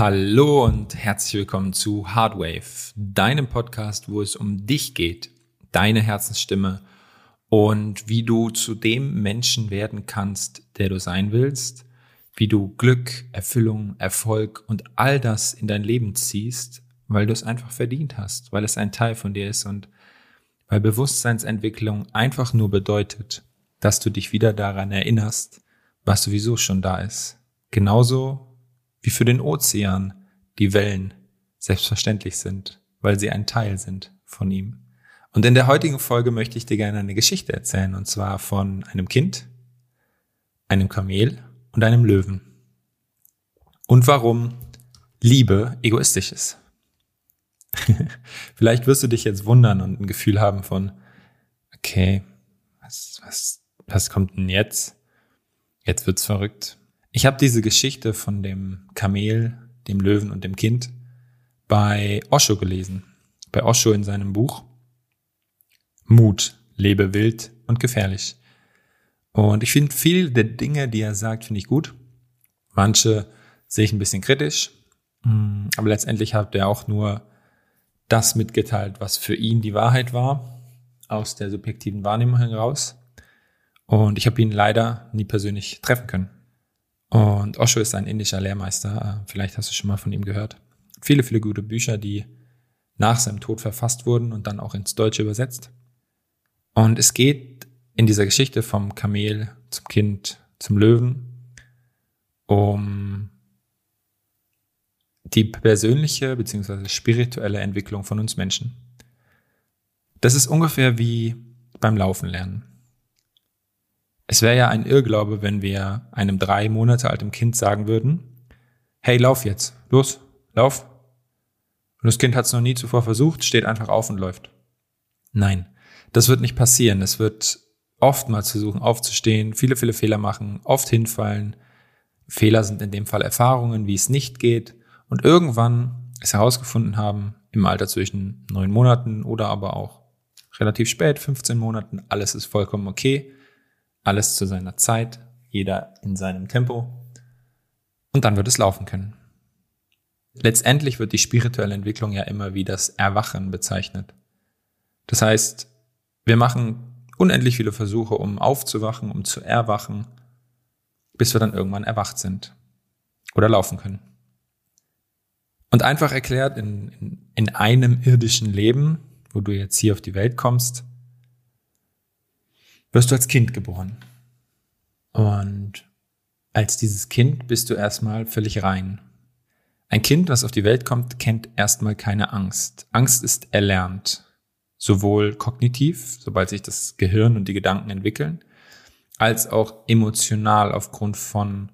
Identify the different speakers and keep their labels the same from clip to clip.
Speaker 1: Hallo und herzlich willkommen zu Hardwave, deinem Podcast, wo es um dich geht, deine Herzensstimme und wie du zu dem Menschen werden kannst, der du sein willst, wie du Glück, Erfüllung, Erfolg und all das in dein Leben ziehst, weil du es einfach verdient hast, weil es ein Teil von dir ist und weil Bewusstseinsentwicklung einfach nur bedeutet, dass du dich wieder daran erinnerst, was sowieso schon da ist. Genauso wie für den Ozean die Wellen selbstverständlich sind, weil sie ein Teil sind von ihm. Und in der heutigen Folge möchte ich dir gerne eine Geschichte erzählen, und zwar von einem Kind, einem Kamel und einem Löwen. Und warum Liebe egoistisch ist. Vielleicht wirst du dich jetzt wundern und ein Gefühl haben von, okay, was, was, was kommt denn jetzt? Jetzt wird's verrückt. Ich habe diese Geschichte von dem Kamel, dem Löwen und dem Kind bei Osho gelesen. Bei Osho in seinem Buch Mut, lebe wild und gefährlich. Und ich finde viele der Dinge, die er sagt, finde ich gut. Manche sehe ich ein bisschen kritisch. Mm, aber letztendlich hat er auch nur das mitgeteilt, was für ihn die Wahrheit war, aus der subjektiven Wahrnehmung heraus. Und ich habe ihn leider nie persönlich treffen können. Und Osho ist ein indischer Lehrmeister. Vielleicht hast du schon mal von ihm gehört. Viele, viele gute Bücher, die nach seinem Tod verfasst wurden und dann auch ins Deutsche übersetzt. Und es geht in dieser Geschichte vom Kamel zum Kind zum Löwen um die persönliche bzw. spirituelle Entwicklung von uns Menschen. Das ist ungefähr wie beim Laufen lernen. Es wäre ja ein Irrglaube, wenn wir einem drei Monate altem Kind sagen würden, hey, lauf jetzt, los, lauf. Und das Kind hat es noch nie zuvor versucht, steht einfach auf und läuft. Nein, das wird nicht passieren. Es wird oftmals versuchen aufzustehen, viele, viele Fehler machen, oft hinfallen. Fehler sind in dem Fall Erfahrungen, wie es nicht geht. Und irgendwann es herausgefunden haben, im Alter zwischen neun Monaten oder aber auch relativ spät, 15 Monaten, alles ist vollkommen okay alles zu seiner Zeit, jeder in seinem Tempo. Und dann wird es laufen können. Letztendlich wird die spirituelle Entwicklung ja immer wie das Erwachen bezeichnet. Das heißt, wir machen unendlich viele Versuche, um aufzuwachen, um zu erwachen, bis wir dann irgendwann erwacht sind oder laufen können. Und einfach erklärt, in, in, in einem irdischen Leben, wo du jetzt hier auf die Welt kommst, wirst du als Kind geboren. Und als dieses Kind bist du erstmal völlig rein. Ein Kind, das auf die Welt kommt, kennt erstmal keine Angst. Angst ist erlernt. Sowohl kognitiv, sobald sich das Gehirn und die Gedanken entwickeln, als auch emotional aufgrund von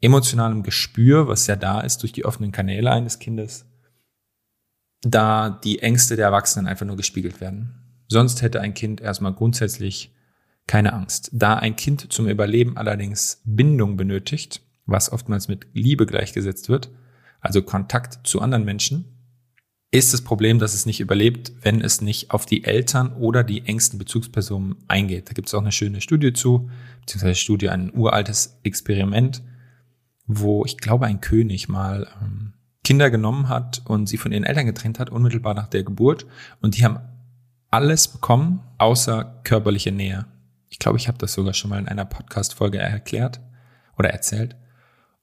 Speaker 1: emotionalem Gespür, was ja da ist durch die offenen Kanäle eines Kindes, da die Ängste der Erwachsenen einfach nur gespiegelt werden. Sonst hätte ein Kind erstmal grundsätzlich keine Angst. Da ein Kind zum Überleben allerdings Bindung benötigt, was oftmals mit Liebe gleichgesetzt wird, also Kontakt zu anderen Menschen, ist das Problem, dass es nicht überlebt, wenn es nicht auf die Eltern oder die engsten Bezugspersonen eingeht. Da gibt es auch eine schöne Studie zu, beziehungsweise Studie, ein uraltes Experiment, wo ich glaube, ein König mal ähm, Kinder genommen hat und sie von ihren Eltern getrennt hat, unmittelbar nach der Geburt. Und die haben alles bekommen, außer körperliche Nähe. Ich glaube, ich habe das sogar schon mal in einer Podcast-Folge erklärt oder erzählt.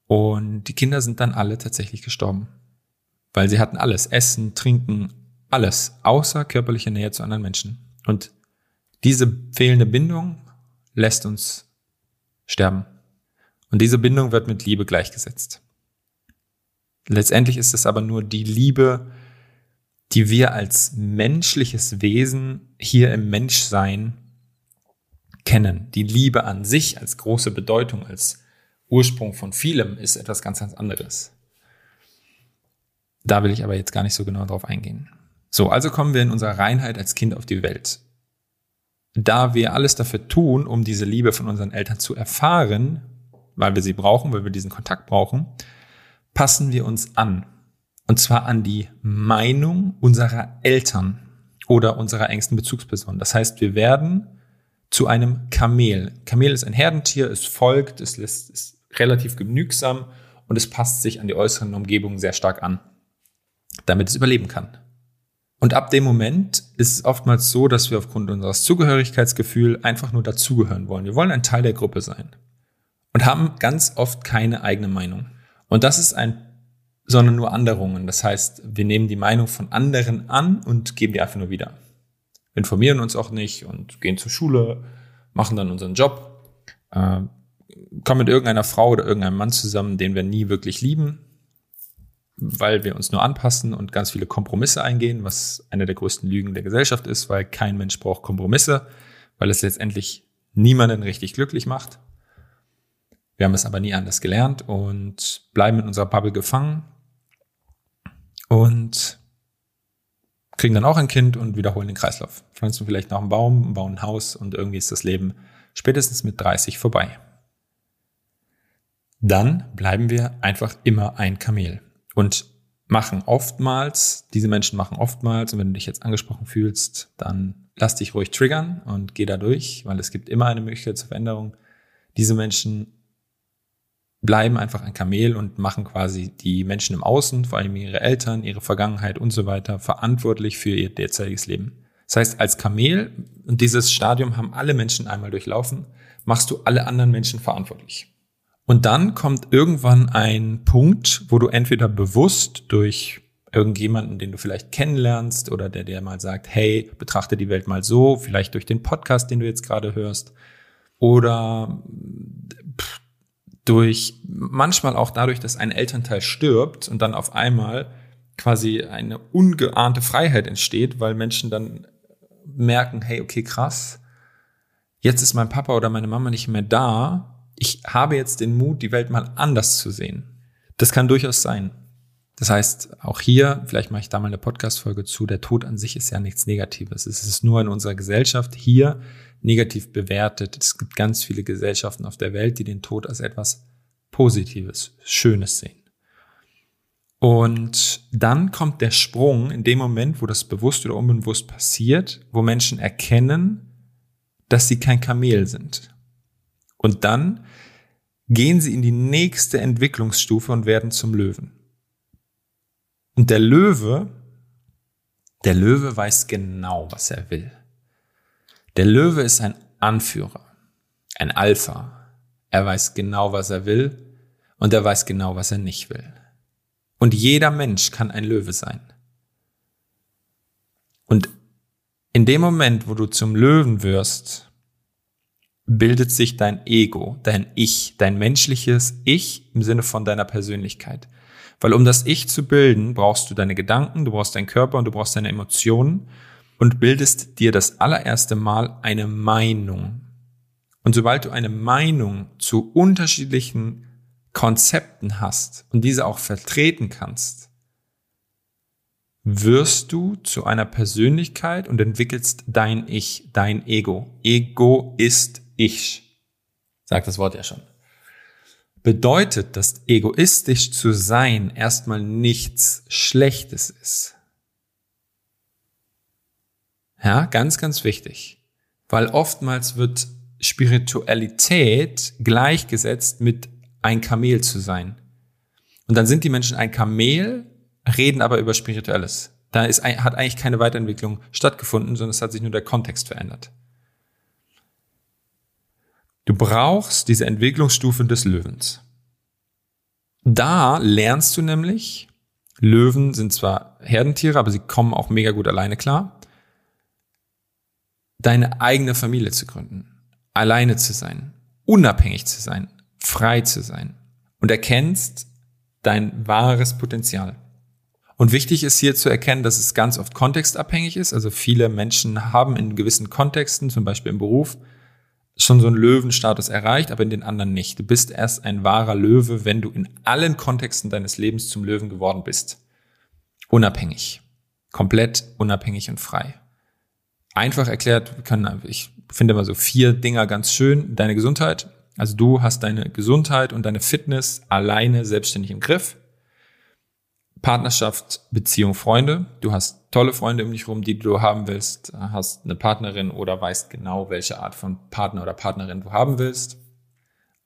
Speaker 1: Und die Kinder sind dann alle tatsächlich gestorben. Weil sie hatten alles. Essen, Trinken, alles. Außer körperliche Nähe zu anderen Menschen. Und diese fehlende Bindung lässt uns sterben. Und diese Bindung wird mit Liebe gleichgesetzt. Letztendlich ist es aber nur die Liebe, die wir als menschliches Wesen hier im Menschsein kennen. Die Liebe an sich als große Bedeutung, als Ursprung von vielem ist etwas ganz, ganz anderes. Da will ich aber jetzt gar nicht so genau drauf eingehen. So, also kommen wir in unserer Reinheit als Kind auf die Welt. Da wir alles dafür tun, um diese Liebe von unseren Eltern zu erfahren, weil wir sie brauchen, weil wir diesen Kontakt brauchen, passen wir uns an. Und zwar an die Meinung unserer Eltern oder unserer engsten Bezugsperson. Das heißt, wir werden zu einem Kamel. Kamel ist ein Herdentier, es folgt, es lässt, ist relativ genügsam und es passt sich an die äußeren Umgebungen sehr stark an, damit es überleben kann. Und ab dem Moment ist es oftmals so, dass wir aufgrund unseres Zugehörigkeitsgefühls einfach nur dazugehören wollen. Wir wollen ein Teil der Gruppe sein und haben ganz oft keine eigene Meinung. Und das ist ein, sondern nur Anderungen. Das heißt, wir nehmen die Meinung von anderen an und geben die einfach nur wieder. Informieren uns auch nicht und gehen zur Schule, machen dann unseren Job, äh, kommen mit irgendeiner Frau oder irgendeinem Mann zusammen, den wir nie wirklich lieben, weil wir uns nur anpassen und ganz viele Kompromisse eingehen, was eine der größten Lügen der Gesellschaft ist, weil kein Mensch braucht Kompromisse, weil es letztendlich niemanden richtig glücklich macht. Wir haben es aber nie anders gelernt und bleiben in unserer Bubble gefangen und kriegen dann auch ein Kind und wiederholen den Kreislauf. Pflanzen vielleicht noch einen Baum, bauen ein Haus und irgendwie ist das Leben spätestens mit 30 vorbei. Dann bleiben wir einfach immer ein Kamel und machen oftmals, diese Menschen machen oftmals, und wenn du dich jetzt angesprochen fühlst, dann lass dich ruhig triggern und geh da durch, weil es gibt immer eine Möglichkeit zur Veränderung. Diese Menschen bleiben einfach ein Kamel und machen quasi die Menschen im Außen, vor allem ihre Eltern, ihre Vergangenheit und so weiter, verantwortlich für ihr derzeitiges Leben. Das heißt, als Kamel, und dieses Stadium haben alle Menschen einmal durchlaufen, machst du alle anderen Menschen verantwortlich. Und dann kommt irgendwann ein Punkt, wo du entweder bewusst durch irgendjemanden, den du vielleicht kennenlernst oder der dir mal sagt, hey, betrachte die Welt mal so, vielleicht durch den Podcast, den du jetzt gerade hörst, oder durch manchmal auch dadurch, dass ein Elternteil stirbt und dann auf einmal quasi eine ungeahnte Freiheit entsteht, weil Menschen dann merken, hey, okay, krass, jetzt ist mein Papa oder meine Mama nicht mehr da. Ich habe jetzt den Mut, die Welt mal anders zu sehen. Das kann durchaus sein. Das heißt, auch hier, vielleicht mache ich da mal eine Podcast-Folge zu, der Tod an sich ist ja nichts Negatives. Es ist nur in unserer Gesellschaft hier negativ bewertet. Es gibt ganz viele Gesellschaften auf der Welt, die den Tod als etwas Positives, Schönes sehen. Und dann kommt der Sprung in dem Moment, wo das bewusst oder unbewusst passiert, wo Menschen erkennen, dass sie kein Kamel sind. Und dann gehen sie in die nächste Entwicklungsstufe und werden zum Löwen. Und der Löwe, der Löwe weiß genau, was er will. Der Löwe ist ein Anführer, ein Alpha. Er weiß genau, was er will und er weiß genau, was er nicht will. Und jeder Mensch kann ein Löwe sein. Und in dem Moment, wo du zum Löwen wirst, bildet sich dein Ego, dein Ich, dein menschliches Ich im Sinne von deiner Persönlichkeit. Weil um das Ich zu bilden, brauchst du deine Gedanken, du brauchst deinen Körper und du brauchst deine Emotionen und bildest dir das allererste Mal eine Meinung. Und sobald du eine Meinung zu unterschiedlichen Konzepten hast und diese auch vertreten kannst, wirst du zu einer Persönlichkeit und entwickelst dein Ich, dein Ego. Ego ist Ich. Sagt das Wort ja schon. Bedeutet, dass egoistisch zu sein erstmal nichts Schlechtes ist. Ja, ganz, ganz wichtig. Weil oftmals wird Spiritualität gleichgesetzt mit ein Kamel zu sein. Und dann sind die Menschen ein Kamel, reden aber über Spirituelles. Da ist, hat eigentlich keine Weiterentwicklung stattgefunden, sondern es hat sich nur der Kontext verändert. Du brauchst diese Entwicklungsstufe des Löwens. Da lernst du nämlich, Löwen sind zwar Herdentiere, aber sie kommen auch mega gut alleine klar deine eigene Familie zu gründen, alleine zu sein, unabhängig zu sein, frei zu sein und erkennst dein wahres Potenzial. Und wichtig ist hier zu erkennen, dass es ganz oft kontextabhängig ist. Also viele Menschen haben in gewissen Kontexten, zum Beispiel im Beruf, schon so einen Löwenstatus erreicht, aber in den anderen nicht. Du bist erst ein wahrer Löwe, wenn du in allen Kontexten deines Lebens zum Löwen geworden bist. Unabhängig. Komplett unabhängig und frei einfach erklärt, kann, ich finde immer so vier Dinger ganz schön. Deine Gesundheit. Also du hast deine Gesundheit und deine Fitness alleine selbstständig im Griff. Partnerschaft, Beziehung, Freunde. Du hast tolle Freunde um dich rum, die du haben willst, hast eine Partnerin oder weißt genau, welche Art von Partner oder Partnerin du haben willst.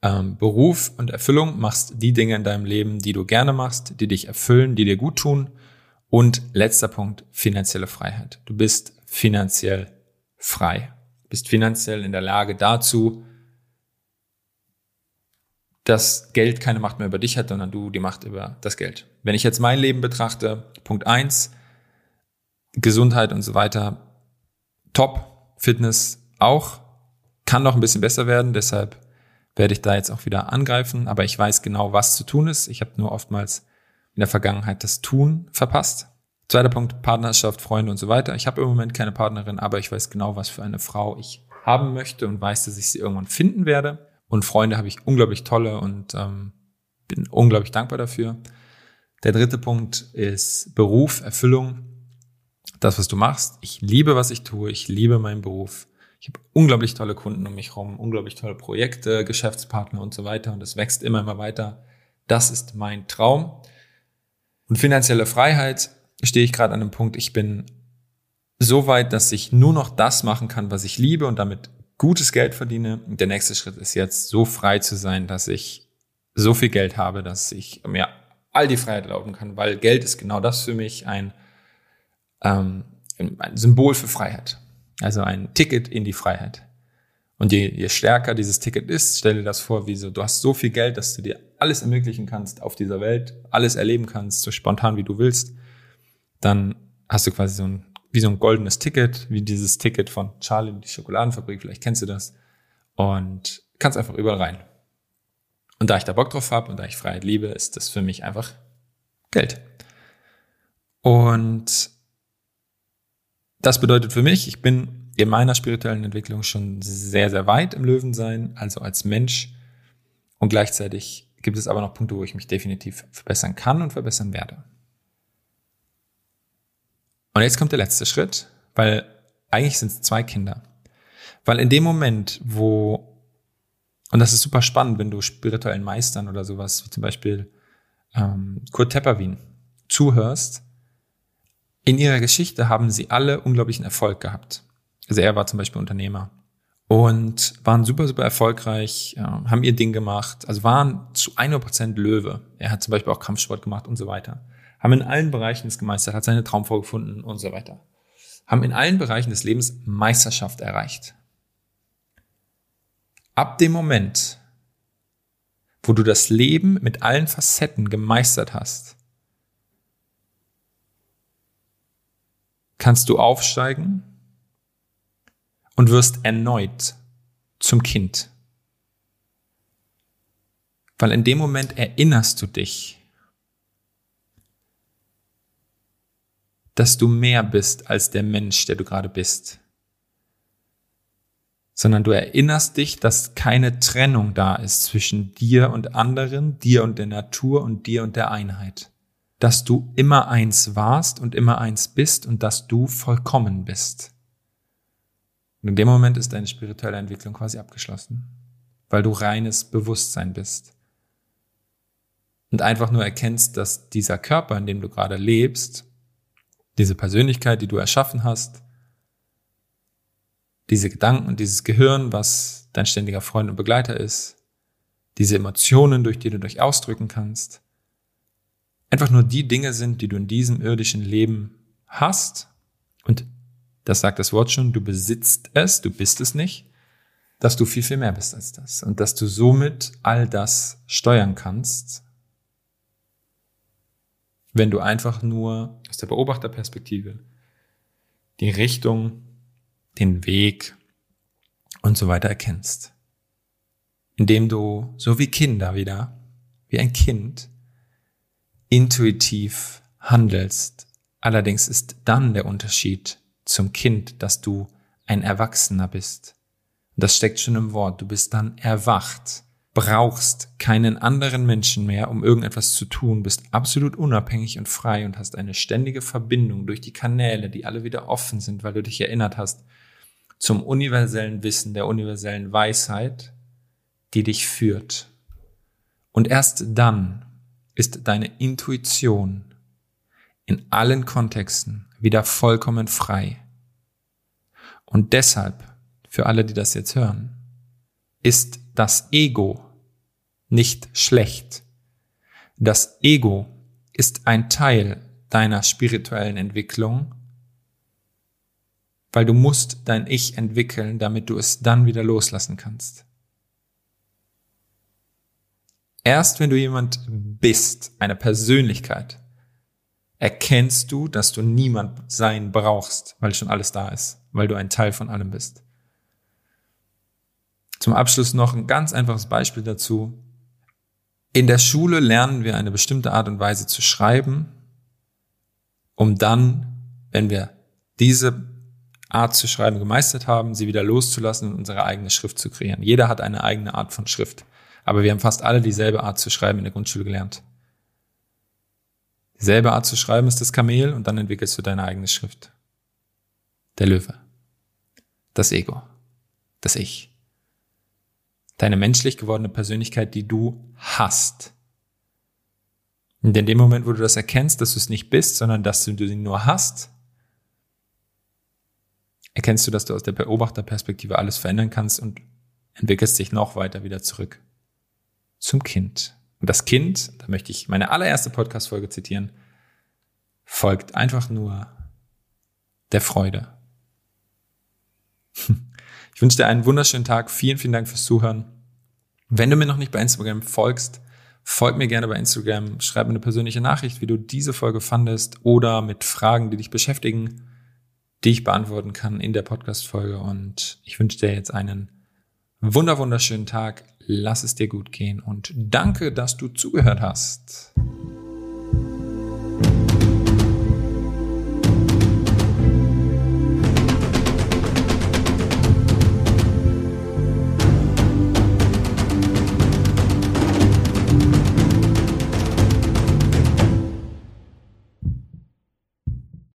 Speaker 1: ähm, Beruf und Erfüllung, machst die Dinge in deinem Leben, die du gerne machst, die dich erfüllen, die dir gut tun. Und letzter Punkt, finanzielle Freiheit. Du bist finanziell frei. Bist finanziell in der Lage dazu, dass Geld keine Macht mehr über dich hat, sondern du die Macht über das Geld. Wenn ich jetzt mein Leben betrachte, Punkt eins, Gesundheit und so weiter, top, Fitness auch, kann noch ein bisschen besser werden, deshalb werde ich da jetzt auch wieder angreifen, aber ich weiß genau, was zu tun ist. Ich habe nur oftmals in der Vergangenheit das Tun verpasst. Zweiter Punkt, Partnerschaft, Freunde und so weiter. Ich habe im Moment keine Partnerin, aber ich weiß genau, was für eine Frau ich haben möchte und weiß, dass ich sie irgendwann finden werde. Und Freunde habe ich unglaublich tolle und ähm, bin unglaublich dankbar dafür. Der dritte Punkt ist Beruf, Erfüllung. Das, was du machst. Ich liebe, was ich tue. Ich liebe meinen Beruf. Ich habe unglaublich tolle Kunden um mich herum, unglaublich tolle Projekte, Geschäftspartner und so weiter. Und es wächst immer, immer weiter. Das ist mein Traum. Und finanzielle Freiheit stehe ich gerade an einem Punkt, ich bin so weit, dass ich nur noch das machen kann, was ich liebe und damit gutes Geld verdiene. Der nächste Schritt ist jetzt so frei zu sein, dass ich so viel Geld habe, dass ich mir all die Freiheit erlauben kann, weil Geld ist genau das für mich ein, ähm, ein Symbol für Freiheit. Also ein Ticket in die Freiheit. Und je, je stärker dieses Ticket ist, stell dir das vor, wie so, du hast so viel Geld, dass du dir alles ermöglichen kannst auf dieser Welt, alles erleben kannst, so spontan wie du willst, dann hast du quasi so ein wie so ein goldenes Ticket, wie dieses Ticket von Charlie die Schokoladenfabrik, vielleicht kennst du das. Und kannst einfach überall rein. Und da ich da Bock drauf habe und da ich Freiheit liebe, ist das für mich einfach Geld. Und das bedeutet für mich, ich bin in meiner spirituellen Entwicklung schon sehr, sehr weit im Löwensein, also als Mensch. Und gleichzeitig gibt es aber noch Punkte, wo ich mich definitiv verbessern kann und verbessern werde. Und jetzt kommt der letzte Schritt, weil eigentlich sind es zwei Kinder. Weil in dem Moment, wo, und das ist super spannend, wenn du spirituellen Meistern oder sowas, wie zum Beispiel ähm, Kurt Tepperwien, zuhörst, in ihrer Geschichte haben sie alle unglaublichen Erfolg gehabt. Also er war zum Beispiel Unternehmer und waren super, super erfolgreich, ja, haben ihr Ding gemacht, also waren zu 100% Löwe. Er hat zum Beispiel auch Kampfsport gemacht und so weiter haben in allen Bereichen es gemeistert, hat seine Traumfrau gefunden und so weiter. Haben in allen Bereichen des Lebens Meisterschaft erreicht. Ab dem Moment, wo du das Leben mit allen Facetten gemeistert hast, kannst du aufsteigen und wirst erneut zum Kind. Weil in dem Moment erinnerst du dich dass du mehr bist als der Mensch, der du gerade bist, sondern du erinnerst dich, dass keine Trennung da ist zwischen dir und anderen, dir und der Natur und dir und der Einheit, dass du immer eins warst und immer eins bist und dass du vollkommen bist. Und in dem Moment ist deine spirituelle Entwicklung quasi abgeschlossen, weil du reines Bewusstsein bist. Und einfach nur erkennst, dass dieser Körper, in dem du gerade lebst, diese Persönlichkeit, die du erschaffen hast, diese Gedanken und dieses Gehirn, was dein ständiger Freund und Begleiter ist, diese Emotionen, durch die du dich ausdrücken kannst, einfach nur die Dinge sind, die du in diesem irdischen Leben hast. Und das sagt das Wort schon, du besitzt es, du bist es nicht, dass du viel, viel mehr bist als das. Und dass du somit all das steuern kannst wenn du einfach nur aus der Beobachterperspektive die Richtung, den Weg und so weiter erkennst. Indem du, so wie Kinder wieder, wie ein Kind, intuitiv handelst. Allerdings ist dann der Unterschied zum Kind, dass du ein Erwachsener bist. das steckt schon im Wort. Du bist dann erwacht brauchst keinen anderen Menschen mehr, um irgendetwas zu tun, bist absolut unabhängig und frei und hast eine ständige Verbindung durch die Kanäle, die alle wieder offen sind, weil du dich erinnert hast, zum universellen Wissen, der universellen Weisheit, die dich führt. Und erst dann ist deine Intuition in allen Kontexten wieder vollkommen frei. Und deshalb, für alle, die das jetzt hören, ist das Ego nicht schlecht. Das Ego ist ein Teil deiner spirituellen Entwicklung, weil du musst dein Ich entwickeln, damit du es dann wieder loslassen kannst. Erst wenn du jemand bist, eine Persönlichkeit, erkennst du, dass du niemand sein brauchst, weil schon alles da ist, weil du ein Teil von allem bist. Zum Abschluss noch ein ganz einfaches Beispiel dazu. In der Schule lernen wir eine bestimmte Art und Weise zu schreiben, um dann, wenn wir diese Art zu schreiben gemeistert haben, sie wieder loszulassen und unsere eigene Schrift zu kreieren. Jeder hat eine eigene Art von Schrift. Aber wir haben fast alle dieselbe Art zu schreiben in der Grundschule gelernt. Dieselbe Art zu schreiben ist das Kamel und dann entwickelst du deine eigene Schrift. Der Löwe. Das Ego. Das Ich. Deine menschlich gewordene Persönlichkeit, die du hast. Und in dem Moment, wo du das erkennst, dass du es nicht bist, sondern dass du sie nur hast, erkennst du, dass du aus der Beobachterperspektive alles verändern kannst und entwickelst dich noch weiter wieder zurück zum Kind. Und das Kind, da möchte ich meine allererste Podcast-Folge zitieren, folgt einfach nur der Freude. Ich wünsche dir einen wunderschönen Tag. Vielen, vielen Dank fürs Zuhören. Wenn du mir noch nicht bei Instagram folgst, folg mir gerne bei Instagram, schreib mir eine persönliche Nachricht, wie du diese Folge fandest oder mit Fragen, die dich beschäftigen, die ich beantworten kann in der Podcast-Folge. Und ich wünsche dir jetzt einen wunder wunderschönen Tag lass es dir gut gehen und danke, dass du zugehört hast.